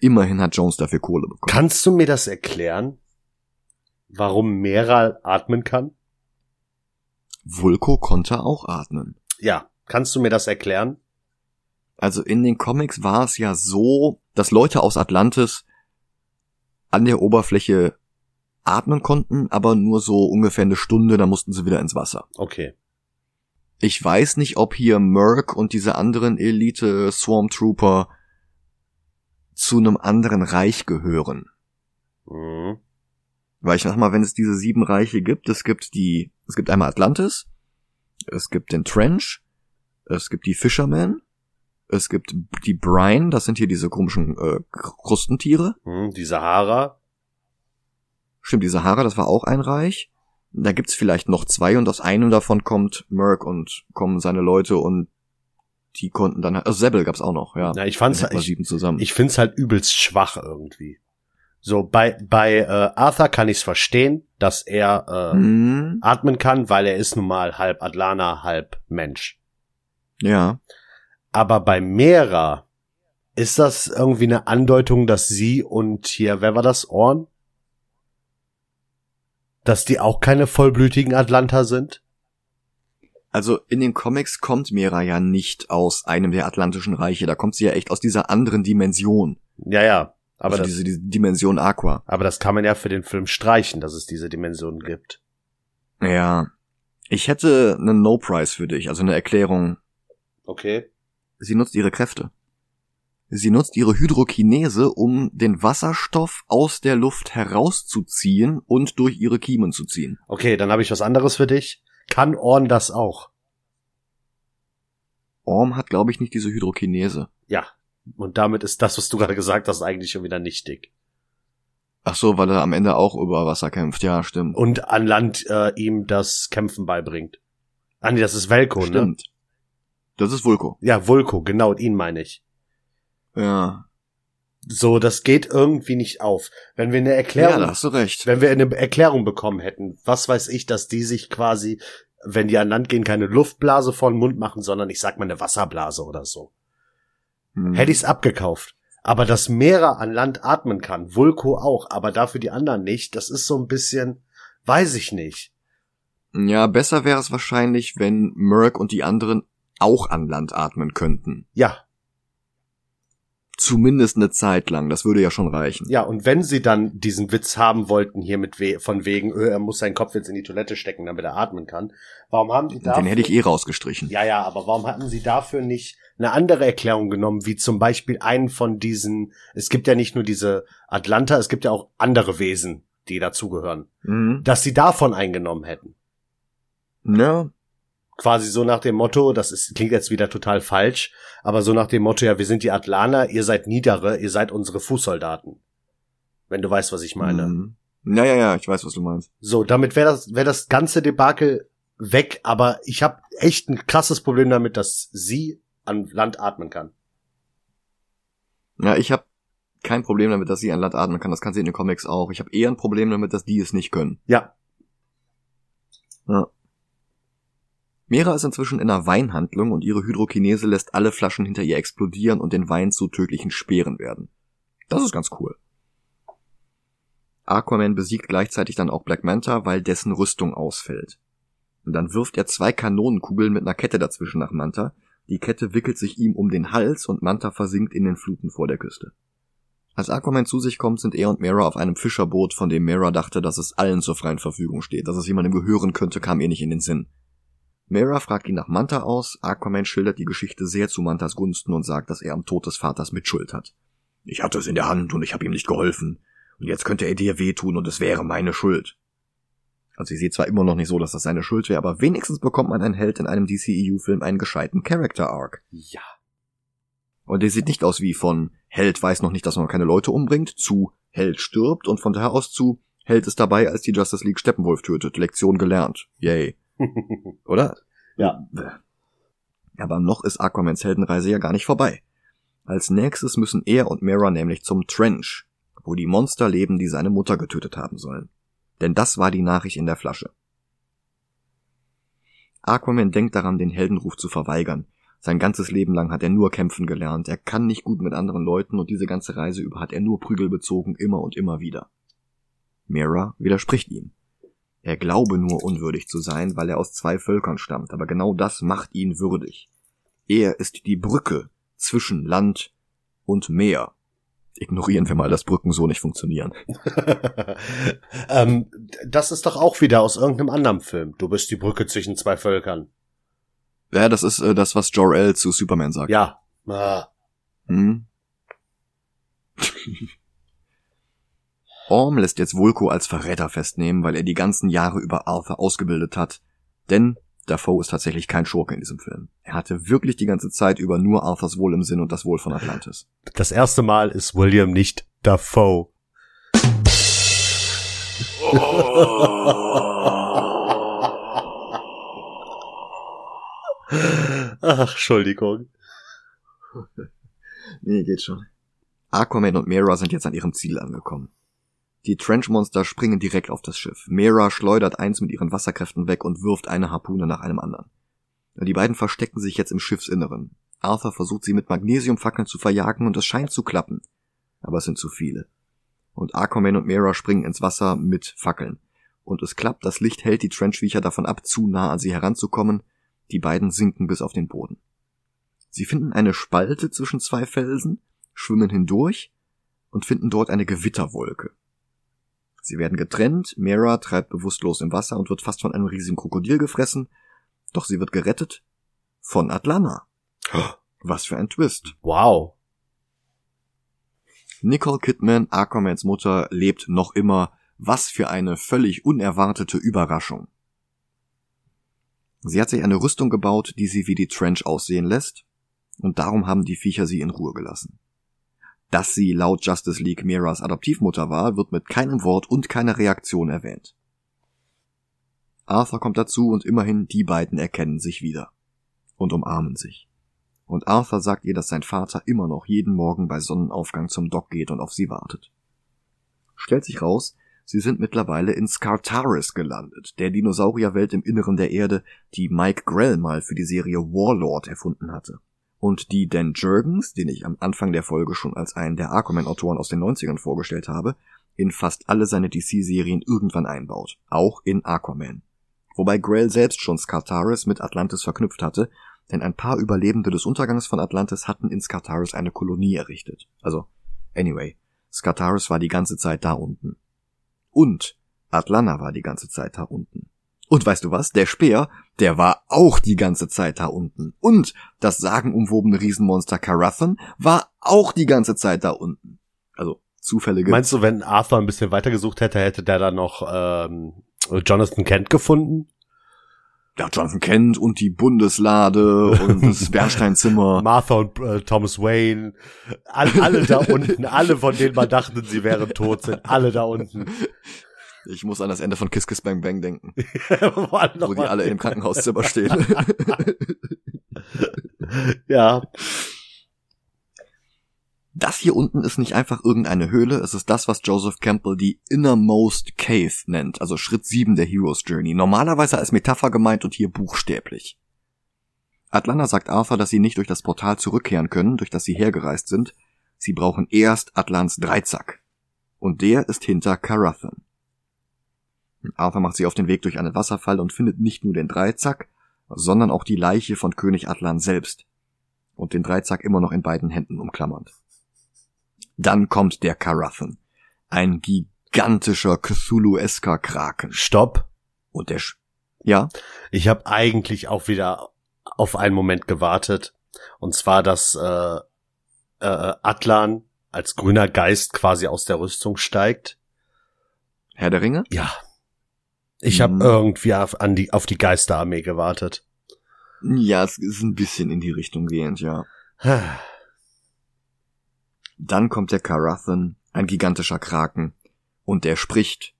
immerhin hat Jones dafür Kohle bekommen. Kannst du mir das erklären? Warum Mera atmen kann? Vulko konnte auch atmen. Ja, kannst du mir das erklären? Also in den Comics war es ja so, dass Leute aus Atlantis an der Oberfläche atmen konnten, aber nur so ungefähr eine Stunde, dann mussten sie wieder ins Wasser. Okay. Ich weiß nicht, ob hier Merc und diese anderen Elite Swarm Trooper zu einem anderen Reich gehören. Mhm. Weil ich sag mal, wenn es diese sieben Reiche gibt, es gibt die, es gibt einmal Atlantis, es gibt den Trench, es gibt die Fishermen, es gibt die Brine, das sind hier diese komischen äh, Krustentiere. Mhm, die Sahara. Stimmt, die Sahara, das war auch ein Reich. Da gibt's vielleicht noch zwei und aus einem davon kommt Merc und kommen seine Leute und die konnten dann, also Sebel gab's auch noch, ja. Ja, ich fand's, wir ich, sieben zusammen. ich find's halt übelst schwach irgendwie. So, bei, bei äh, Arthur kann ich's verstehen, dass er äh, Hm, atmen kann, weil er ist nun mal halb Atlaner, halb Mensch. ja. Aber bei Mera ist das irgendwie eine Andeutung, dass sie und hier, wer war das, Orn? Dass die auch keine vollblütigen Atlanter sind? Also in den Comics kommt Mera ja nicht aus einem der atlantischen Reiche, da kommt sie ja echt aus dieser anderen Dimension. Ja, ja. Aber, also das, diese, diese Dimension Aqua. aber das kann man ja für den Film streichen, dass es diese Dimensionen gibt. Ja. Ich hätte einen No-Price für dich, also eine Erklärung. Okay. Sie nutzt ihre Kräfte. Sie nutzt ihre Hydrokinese, um den Wasserstoff aus der Luft herauszuziehen und durch ihre Kiemen zu ziehen. Okay, dann habe ich was anderes für dich. Kann Orn das auch? Orm hat, glaube ich, nicht diese Hydrokinese. Ja. Und damit ist das, was du gerade gesagt hast, eigentlich schon wieder nichtig. Ach so, weil er am Ende auch über Wasser kämpft. Ja, stimmt. Und an Land äh, ihm das Kämpfen beibringt. Ah nee, das ist Velko, ne? stimmt. Das ist Vulko. Ja, Vulko, genau, ihn meine ich. Ja. So, das geht irgendwie nicht auf. Wenn wir eine Erklärung, Ja, hast du recht. wenn wir eine Erklärung bekommen hätten, was weiß ich, dass die sich quasi, wenn die an Land gehen, keine Luftblase vor den Mund machen, sondern ich sag mal eine Wasserblase oder so. Hm. Hätte ich's abgekauft. Aber dass Mera an Land atmen kann, Vulko auch, aber dafür die anderen nicht, das ist so ein bisschen, weiß ich nicht. Ja, besser wäre es wahrscheinlich, wenn Merc und die anderen auch an Land atmen könnten. Ja, Zumindest eine Zeit lang, das würde ja schon reichen. ja, und wenn sie dann diesen Witz haben wollten hier mit we von wegen, öh, er muss seinen Kopf jetzt in die Toilette stecken, damit er atmen kann, warum haben die da Den hätte ich eh rausgestrichen. Ja, ja, aber warum hatten sie dafür nicht eine andere Erklärung genommen, wie zum Beispiel einen von diesen, es gibt ja nicht nur diese Atlanta, es gibt ja auch andere Wesen, die dazugehören, Mhm. dass sie davon eingenommen hätten. Ja, Quasi so nach dem Motto, das ist, klingt jetzt wieder total falsch, aber so nach dem Motto, ja, wir sind die Atlaner, ihr seid Niedere, ihr seid unsere Fußsoldaten. Wenn du weißt, was ich meine. Mhm. Ja, ja, ja, ich weiß, was du meinst. So, damit wäre das, wäre das ganze Debakel weg, aber ich habe echt ein krasses Problem damit, dass sie an Land atmen kann. Ja, ich habe kein Problem damit, dass sie an Land atmen kann. Das kann sie in den Comics auch. Ich habe eher ein Problem damit, dass die es nicht können. Ja, Ja. Mera ist inzwischen in einer Weinhandlung und ihre Hydrokinese lässt alle Flaschen hinter ihr explodieren und den Wein zu tödlichen Speeren werden. Das ist ganz cool. Aquaman besiegt gleichzeitig dann auch Black Manta, weil dessen Rüstung ausfällt. Und dann wirft er zwei Kanonenkugeln mit einer Kette dazwischen nach Manta. Die Kette wickelt sich ihm um den Hals und Manta versinkt in den Fluten vor der Küste. Als Aquaman zu sich kommt, sind er und Mera auf einem Fischerboot, von dem Mera dachte, dass es allen zur freien Verfügung steht. Dass es jemandem gehören könnte, kam ihr nicht in den Sinn. Mera fragt ihn nach Manta aus, Aquaman schildert die Geschichte sehr zu Mantas Gunsten und sagt, dass er am Tod des Vaters Mitschuld hat. Ich hatte es in der Hand und ich habe ihm nicht geholfen. Und jetzt könnte er dir wehtun und es wäre meine Schuld. Also ich sehe zwar immer noch nicht so, dass das seine Schuld wäre, aber wenigstens bekommt man einen Held in einem DCEU-Film einen gescheiten Character Arc. ja. Und der sieht nicht aus wie von Held weiß noch nicht, dass man keine Leute umbringt, zu Held stirbt und von daher aus zu Held ist dabei, als die Justice League Steppenwolf tötet. Lektion gelernt. Yay. Oder? Ja. Aber noch ist Aquamans Heldenreise ja gar nicht vorbei. Als nächstes müssen er und Mera nämlich zum Trench, wo die Monster leben, die seine Mutter getötet haben sollen. Denn das war die Nachricht in der Flasche. Aquaman denkt daran, den Heldenruf zu verweigern. Sein ganzes Leben lang hat er nur kämpfen gelernt. Er kann nicht gut mit anderen Leuten und diese ganze Reise über hat er nur Prügel bezogen, immer und immer wieder. Mera widerspricht ihm. Er glaube nur unwürdig zu sein, weil er aus zwei Völkern stammt, aber genau das macht ihn würdig. Er ist die Brücke zwischen Land und Meer. Ignorieren wir mal, dass Brücken so nicht funktionieren. ähm, das ist doch auch wieder aus irgendeinem anderen Film. Du bist die Brücke zwischen zwei Völkern. Ja, das ist äh, das, was Jor-El zu Superman sagt. Ja. Ah. Hm? Orm lässt jetzt Vulko als Verräter festnehmen, weil er die ganzen Jahre über Arthur ausgebildet hat. Denn Dafoe ist tatsächlich kein Schurke in diesem Film. Er hatte wirklich die ganze Zeit über nur Arthurs Wohl im Sinn und das Wohl von Atlantis. Das erste Mal ist William nicht Dafoe. Ach, Entschuldigung. Nee, geht schon. Aquaman und Mera sind jetzt an ihrem Ziel angekommen. Die Trenchmonster springen direkt auf das Schiff. Mera schleudert eins mit ihren Wasserkräften weg und wirft eine Harpune nach einem anderen. Die beiden verstecken sich jetzt im Schiffsinneren. Arthur versucht sie mit Magnesiumfackeln zu verjagen und es scheint zu klappen. Aber es sind zu viele. Und Aquaman und Mera springen ins Wasser mit Fackeln. Und es klappt, das Licht hält die Trenchviecher davon ab, zu nah an sie heranzukommen. Die beiden sinken bis auf den Boden. Sie finden eine Spalte zwischen zwei Felsen, schwimmen hindurch und finden dort eine Gewitterwolke. Sie werden getrennt, Mera treibt bewusstlos im Wasser und wird fast von einem riesigen Krokodil gefressen, doch sie wird gerettet von Atlanta. Was für ein Twist. Wow. Nicole Kidman, Aquamans Mutter, lebt noch immer. Was für eine völlig unerwartete Überraschung. Sie hat sich eine Rüstung gebaut, die sie wie die Trench aussehen lässt, und darum haben die Viecher sie in Ruhe gelassen. Dass sie laut Justice League Miras Adoptivmutter war, wird mit keinem Wort und keiner Reaktion erwähnt. Arthur kommt dazu und immerhin die beiden erkennen sich wieder und umarmen sich. und Arthur sagt ihr, dass sein Vater immer noch jeden Morgen bei Sonnenaufgang zum Dock geht und auf sie wartet. Stellt sich raus, sie sind mittlerweile in Skartaris gelandet, der Dinosaurierwelt im Inneren der Erde, die Mike Grell mal für die Serie Warlord erfunden hatte. Und die Dan Jurgens, den ich am Anfang der Folge schon als einen der Aquaman-Autoren aus den 90ern vorgestellt habe, in fast alle seine DC-Serien irgendwann einbaut. Auch in Aquaman. Wobei Grell selbst schon Skartaris mit Atlantis verknüpft hatte denn ein paar Überlebende des Untergangs von Atlantis hatten in Skartaris eine Kolonie errichtet. Also, anyway, Skartaris war die ganze Zeit da unten. Und Atlanta war die ganze Zeit da unten. Und weißt du was? Der Speer, der war auch die ganze Zeit da unten. Und das sagenumwobene Riesenmonster Carathon war auch die ganze Zeit da unten. Also Zufälle gibt's. Meinst du, wenn Arthur ein bisschen weitergesucht hätte, hätte der dann noch ähm, Jonathan Kent gefunden? ja, Jonathan Kent und die Bundeslade und das Bernsteinzimmer. Martha und äh, Thomas Wayne, alle, alle da unten, alle von denen man dachten, sie wären tot, sind alle da unten. Ich muss an das Ende von Kiss Kiss Bang Bang denken. wo, wo die alle im Krankenhauszimmer stehen. ja. Das hier unten ist nicht einfach irgendeine Höhle, es ist das, was Joseph Campbell die Innermost Cave nennt, also Schritt 7 der Hero's Journey. Normalerweise als Metapher gemeint und hier buchstäblich. Atlanta sagt Arthur, dass sie nicht durch das Portal zurückkehren können, durch das sie hergereist sind. Sie brauchen erst Atlants Dreizack. Und der ist hinter Carathon. Arthur macht sich auf den Weg durch einen Wasserfall und findet nicht nur den Dreizack, sondern auch die Leiche von König Atlan selbst. Und den Dreizack immer noch in beiden Händen umklammernd. Dann kommt der Karathen. Ein gigantischer Cthulhu-esker Kraken. Stopp. Und der, Sch ja? Ich habe eigentlich auch wieder auf einen Moment gewartet. Und zwar, dass äh, äh, Atlan als grüner Geist quasi aus der Rüstung steigt. Herr der Ringe? Ja. Ich habe hm. irgendwie auf, an die, auf die Geisterarmee gewartet. Ja, es ist ein bisschen in die Richtung gehend, ja. Dann kommt der Karathan, ein gigantischer Kraken, und der spricht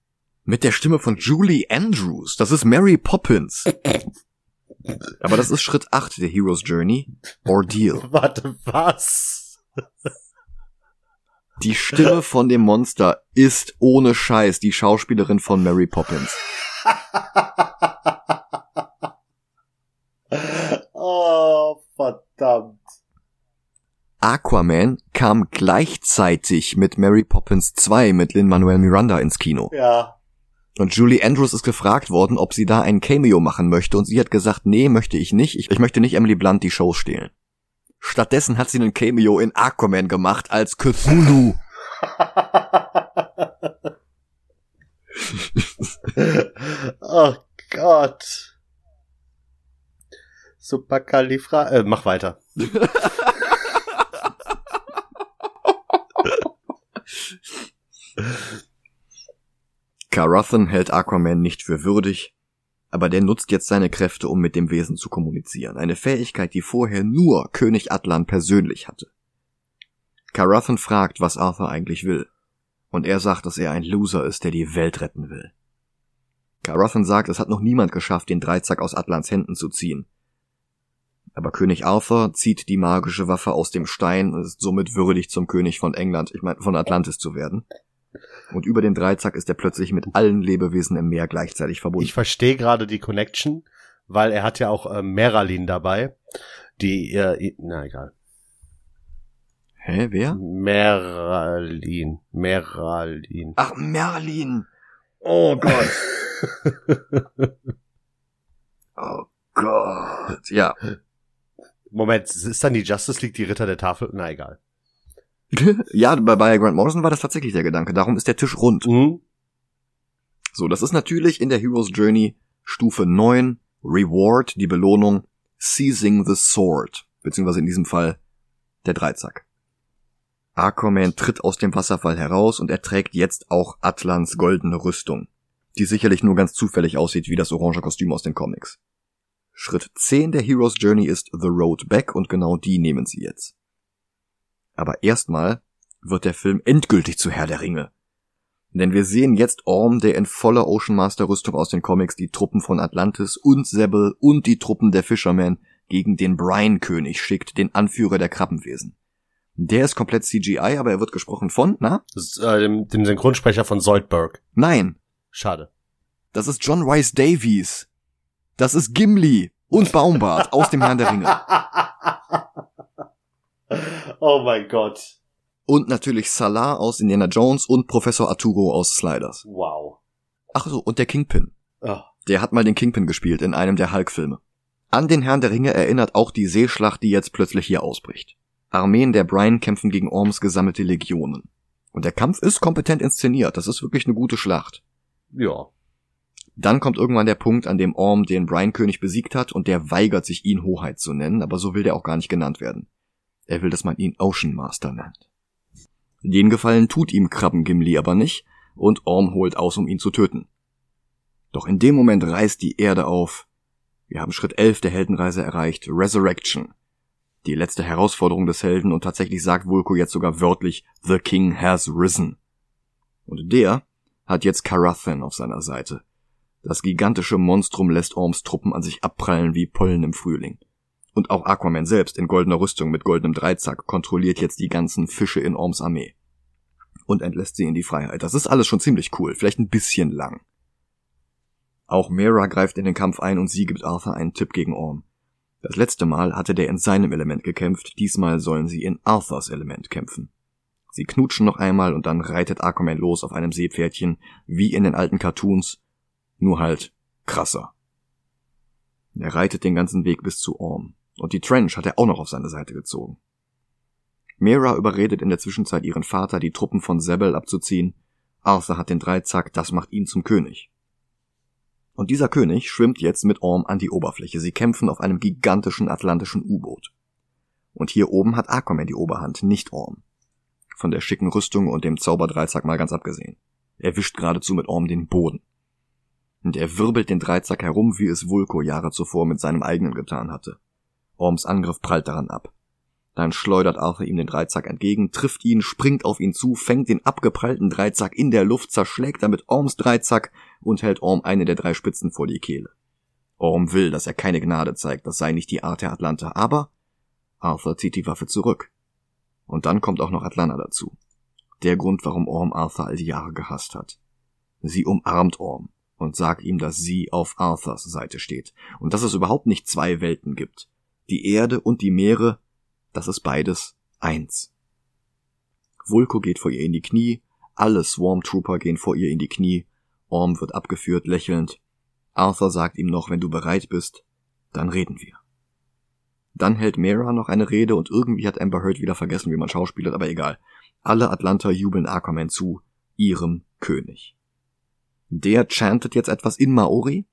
mit der Stimme von Julie Andrews. Das ist Mary Poppins. Aber das ist Schritt 8 der Hero's Journey. Ordeal. Warte, was? Die Stimme von dem Monster ist ohne Scheiß die Schauspielerin von Mary Poppins. oh, verdammt. Aquaman kam gleichzeitig mit Mary Poppins 2 mit Lin-Manuel Miranda ins Kino. Ja. Und Julie Andrews ist gefragt worden, ob sie da ein Cameo machen möchte und sie hat gesagt, nee, möchte ich nicht. Ich, ich möchte nicht Emily Blunt die Show stehlen. Stattdessen hat sie einen Cameo in Aquaman gemacht als Cthulhu. oh Gott. Superkalifra. Äh, mach weiter. Carathan hält Aquaman nicht für würdig, aber der nutzt jetzt seine Kräfte, um mit dem Wesen zu kommunizieren. Eine Fähigkeit, die vorher nur König Atlan persönlich hatte. Carathan fragt, was Arthur eigentlich will. Und er sagt, dass er ein Loser ist, der die Welt retten will. Carathan sagt, es hat noch niemand geschafft, den Dreizack aus Atlans Händen zu ziehen. Aber König Arthur zieht die magische Waffe aus dem Stein und ist somit würdig zum König von England, ich meine von Atlantis zu werden. Und über den Dreizack ist er plötzlich mit allen Lebewesen im Meer gleichzeitig verbunden. Ich verstehe gerade die Connection, weil er hat ja auch äh, Meralin dabei, die äh, na egal. Hä, wer? Meralin, Meralin. Ach, Merlin. Oh Gott. oh Gott. Ja. Moment, ist dann die Justice League die Ritter der Tafel? Na egal. ja, bei, bei Grant Morrison war das tatsächlich der Gedanke. Darum ist der Tisch rund. Mhm. So, das ist natürlich in der Hero's Journey Stufe 9, Reward, die Belohnung, Seizing the Sword, beziehungsweise in diesem Fall der Dreizack. Aquaman tritt aus dem Wasserfall heraus und er trägt jetzt auch Atlans goldene Rüstung, die sicherlich nur ganz zufällig aussieht wie das orange Kostüm aus den Comics. Schritt 10 der Hero's Journey ist The Road Back und genau die nehmen sie jetzt. Aber erstmal wird der Film endgültig zu Herr der Ringe. Denn wir sehen jetzt Orm, der in voller Ocean Master Rüstung aus den Comics die Truppen von Atlantis und Sebel und die Truppen der Fishermen gegen den Brian-König schickt, den Anführer der Krabbenwesen. Der ist komplett CGI, aber er wird gesprochen von, na? Ist, äh, dem, dem Synchronsprecher von Zoidberg. Nein, Schade. das ist John Rice Davies. Das ist Gimli und Baumbart aus dem Herrn der Ringe. oh mein Gott. Und natürlich Salah aus Indiana Jones und Professor Arturo aus Sliders. Wow. Ach so, und der Kingpin. Oh. Der hat mal den Kingpin gespielt in einem der Hulk-Filme. An den Herrn der Ringe erinnert auch die Seeschlacht, die jetzt plötzlich hier ausbricht. Armeen der Brian kämpfen gegen Orms gesammelte Legionen. Und der Kampf ist kompetent inszeniert, das ist wirklich eine gute Schlacht. Ja. Dann kommt irgendwann der Punkt, an dem Orm den Brian-König besiegt hat und der weigert sich, ihn Hoheit zu nennen, aber so will der auch gar nicht genannt werden. Er will, dass man ihn Ocean Master nennt. Den Gefallen tut ihm Krabben Gimli aber nicht und Orm holt aus, um ihn zu töten. Doch in dem Moment reißt die Erde auf. Wir haben Schritt 11 der Heldenreise erreicht, Resurrection. Die letzte Herausforderung des Helden und tatsächlich sagt Vulko jetzt sogar wörtlich, The King has risen. Und der hat jetzt Karathan auf seiner Seite. Das gigantische Monstrum lässt Orms Truppen an sich abprallen wie Pollen im Frühling. Und auch Aquaman selbst in goldener Rüstung mit goldenem Dreizack kontrolliert jetzt die ganzen Fische in Orms Armee. Und entlässt sie in die Freiheit. Das ist alles schon ziemlich cool, vielleicht ein bisschen lang. Auch Mera greift in den Kampf ein und sie gibt Arthur einen Tipp gegen Orm. Das letzte Mal hatte der in seinem Element gekämpft, diesmal sollen sie in Arthurs Element kämpfen. Sie knutschen noch einmal und dann reitet Aquaman los auf einem Seepferdchen, wie in den alten Cartoons, nur halt krasser. Er reitet den ganzen Weg bis zu Orm. Und die Trench hat er auch noch auf seine Seite gezogen. Mera überredet in der Zwischenzeit ihren Vater, die Truppen von Sebel abzuziehen. Arthur hat den Dreizack, das macht ihn zum König. Und dieser König schwimmt jetzt mit Orm an die Oberfläche. Sie kämpfen auf einem gigantischen atlantischen U-Boot. Und hier oben hat Aquaman die Oberhand, nicht Orm. Von der schicken Rüstung und dem Zauberdreizack mal ganz abgesehen. Er wischt geradezu mit Orm den Boden. Und er wirbelt den Dreizack herum, wie es Vulko Jahre zuvor mit seinem eigenen getan hatte. Orms Angriff prallt daran ab. Dann schleudert Arthur ihm den Dreizack entgegen, trifft ihn, springt auf ihn zu, fängt den abgeprallten Dreizack in der Luft, zerschlägt damit Orms Dreizack und hält Orm eine der drei Spitzen vor die Kehle. Orm will, dass er keine Gnade zeigt, das sei nicht die Art der Atlanter, aber Arthur zieht die Waffe zurück. Und dann kommt auch noch Atlanta dazu. Der Grund, warum Orm Arthur all die Jahre gehasst hat. Sie umarmt Orm und sagt ihm, dass sie auf Arthurs Seite steht und dass es überhaupt nicht zwei Welten gibt. Die Erde und die Meere, das ist beides eins. Vulko geht vor ihr in die Knie, alle Swarm Trooper gehen vor ihr in die Knie, Orm wird abgeführt, lächelnd. Arthur sagt ihm noch, wenn du bereit bist, dann reden wir. Dann hält Mera noch eine Rede und irgendwie hat Amber Heard wieder vergessen, wie man schauspielert, aber egal. Alle Atlanter jubeln Aquaman zu, ihrem König. Der chantet jetzt etwas in Maori.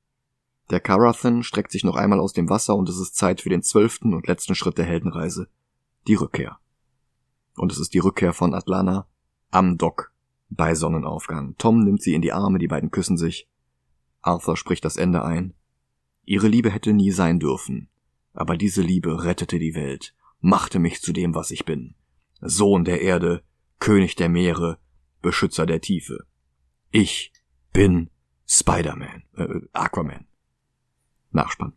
Der Karathan streckt sich noch einmal aus dem Wasser und es ist Zeit für den zwölften und letzten Schritt der Heldenreise. Die Rückkehr. Und es ist die Rückkehr von Atlana am Dock bei Sonnenaufgang. Tom nimmt sie in die Arme, die beiden küssen sich. Arthur spricht das Ende ein. Ihre Liebe hätte nie sein dürfen, aber diese Liebe rettete die Welt, machte mich zu dem, was ich bin. Sohn der Erde, König der Meere, Beschützer der Tiefe. Ich bin Spider-Man, äh, Aquaman. Nachspann.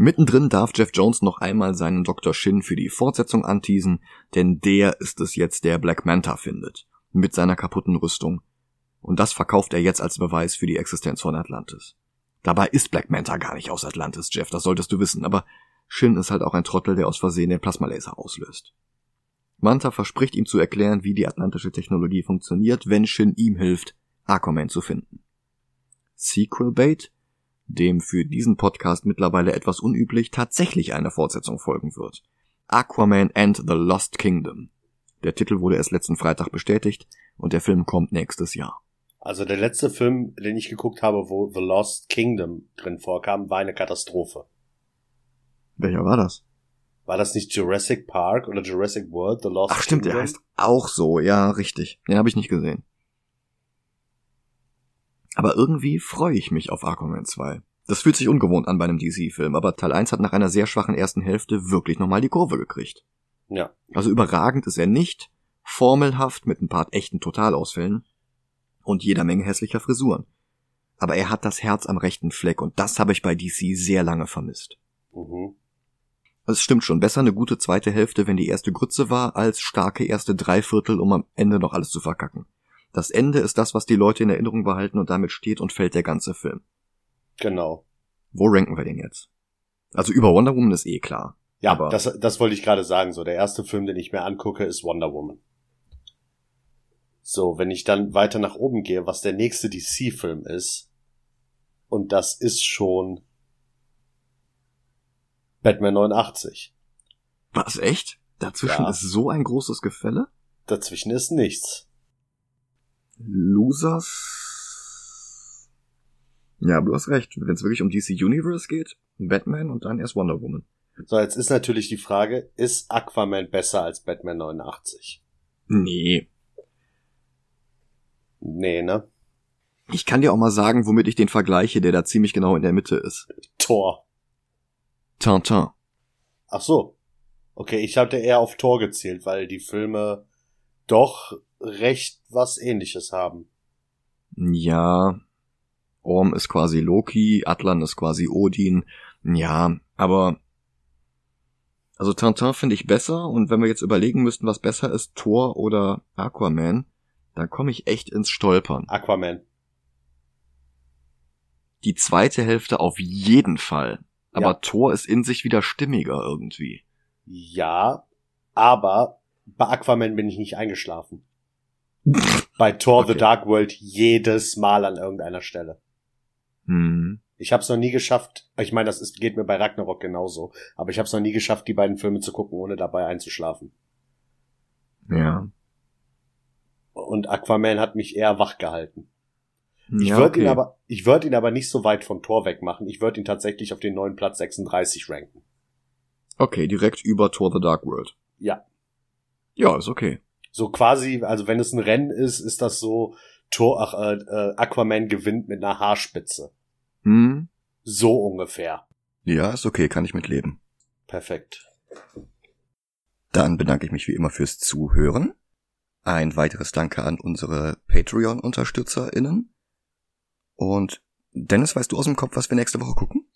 Mittendrin darf Jeff Jones noch einmal seinen Dr. Shin für die Fortsetzung anteasen, denn der ist es jetzt, der Black Manta findet. Mit seiner kaputten Rüstung. Und das verkauft er jetzt als Beweis für die Existenz von Atlantis. Dabei ist Black Manta gar nicht aus Atlantis, Jeff, das solltest du wissen, aber Shin ist halt auch ein Trottel, der aus Versehen den Plasmalaser auslöst. Manta verspricht ihm zu erklären, wie die atlantische Technologie funktioniert, wenn Shin ihm hilft, Aquaman zu finden. Sequel Bait, dem für diesen Podcast mittlerweile etwas unüblich tatsächlich eine Fortsetzung folgen wird. Aquaman and the Lost Kingdom. Der Titel wurde erst letzten Freitag bestätigt und der Film kommt nächstes Jahr. Also der letzte Film, den ich geguckt habe, wo The Lost Kingdom drin vorkam, war eine Katastrophe. Welcher war das? War das nicht Jurassic Park oder Jurassic World, The Lost Ach stimmt, der Kingdom? heißt auch so, ja, richtig. Den habe ich nicht gesehen. Aber irgendwie freue ich mich auf Aquaman 2. Das fühlt sich ungewohnt an bei einem DC-Film, aber Teil 1 hat nach einer sehr schwachen ersten Hälfte wirklich nochmal die Kurve gekriegt. Ja. Also überragend ist er nicht, formelhaft mit ein paar echten Totalausfällen und jeder Menge hässlicher Frisuren. Aber er hat das Herz am rechten Fleck und das habe ich bei DC sehr lange vermisst. Mhm. Es stimmt schon, besser eine gute zweite Hälfte, wenn die erste Grütze war, als starke erste Dreiviertel, um am Ende noch alles zu verkacken. Das Ende ist das, was die Leute in Erinnerung behalten und damit steht und fällt der ganze Film. Genau. Wo ranken wir den jetzt? Also über Wonder Woman ist eh klar. Ja, Aber- das, das wollte ich gerade sagen. So, der erste Film, den ich mir angucke, ist Wonder Woman. So, wenn ich dann weiter nach oben gehe, was der nächste DC-Film ist, und das ist schon Batman 89. Was, echt? Dazwischen Ja. ist so ein großes Gefälle? Dazwischen ist nichts. Losers. Ja, du hast recht. Wenn es wirklich um DC Universe geht, Batman und dann erst Wonder Woman. So, jetzt ist natürlich die Frage, ist Aquaman besser als Batman 89? Nee. Nee, ne? Ich kann dir auch mal sagen, womit ich den vergleiche, der da ziemlich genau in der Mitte ist. Thor. Tintin. Ach so. Okay, ich hatte eher auf Thor gezählt, weil die Filme doch recht was ähnliches haben. Ja. Orm ist quasi Loki, Atlan ist quasi Odin. Ja, aber also Tintin finde ich besser und wenn wir jetzt überlegen müssten, was besser ist, Thor oder Aquaman, dann komme ich echt ins Stolpern. Aquaman. Die zweite Hälfte auf jeden Fall. Aber Ja. Thor ist in sich wieder stimmiger irgendwie. Ja, aber bei Aquaman bin ich nicht eingeschlafen. Bei Thor The Okay. Dark World jedes Mal an irgendeiner Stelle. Hm. Ich habe es noch nie geschafft. Ich meine, das ist, geht mir bei Ragnarok genauso. Aber ich habe es noch nie geschafft, die beiden Filme zu gucken, ohne dabei einzuschlafen. Ja. Und Aquaman hat mich eher wach gehalten. Ich ja, würde okay. ihn aber, ich würde ihn aber nicht so weit von Thor wegmachen. Ich würde ihn tatsächlich auf den neuen Platz 36 ranken. Okay, direkt über Thor the Dark World. Ja. Ja, ist okay. So quasi, also wenn es ein Rennen ist, ist das so, Thor, ach, äh, äh, Aquaman gewinnt mit einer Haarspitze. Hm. So ungefähr. Ja, ist okay, kann ich mitleben. Perfekt. Dann bedanke ich mich wie immer fürs Zuhören. Ein weiteres Danke an unsere Patreon-UnterstützerInnen. Und Dennis, weißt du aus dem Kopf, was wir nächste Woche gucken?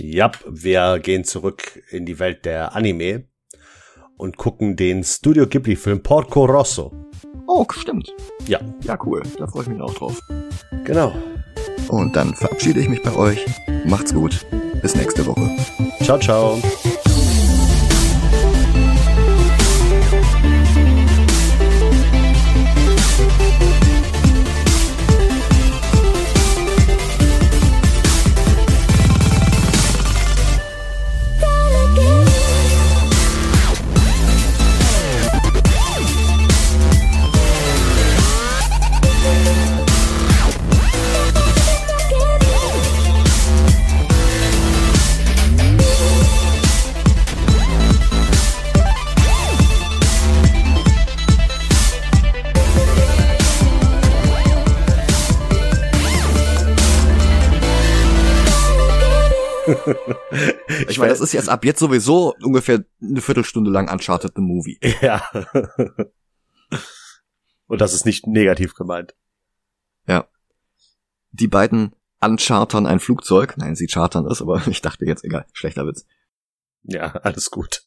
Ja, wir gehen zurück in die Welt der Anime und gucken den Studio Ghibli-Film Porco Rosso. Oh, stimmt. Ja, Ja, cool. Da freue ich mich auch drauf. genau. Und dann verabschiede ich mich bei euch. Macht's gut. Bis nächste Woche. Ciao, ciao. Ich meine, das ist jetzt ab jetzt sowieso ungefähr eine Viertelstunde lang Uncharted the Movie. Ja. Und das ist nicht negativ gemeint. Die beiden unchartern ein Flugzeug. Nein, sie chartern es, aber ich dachte jetzt, egal, schlechter Witz. Ja, alles gut.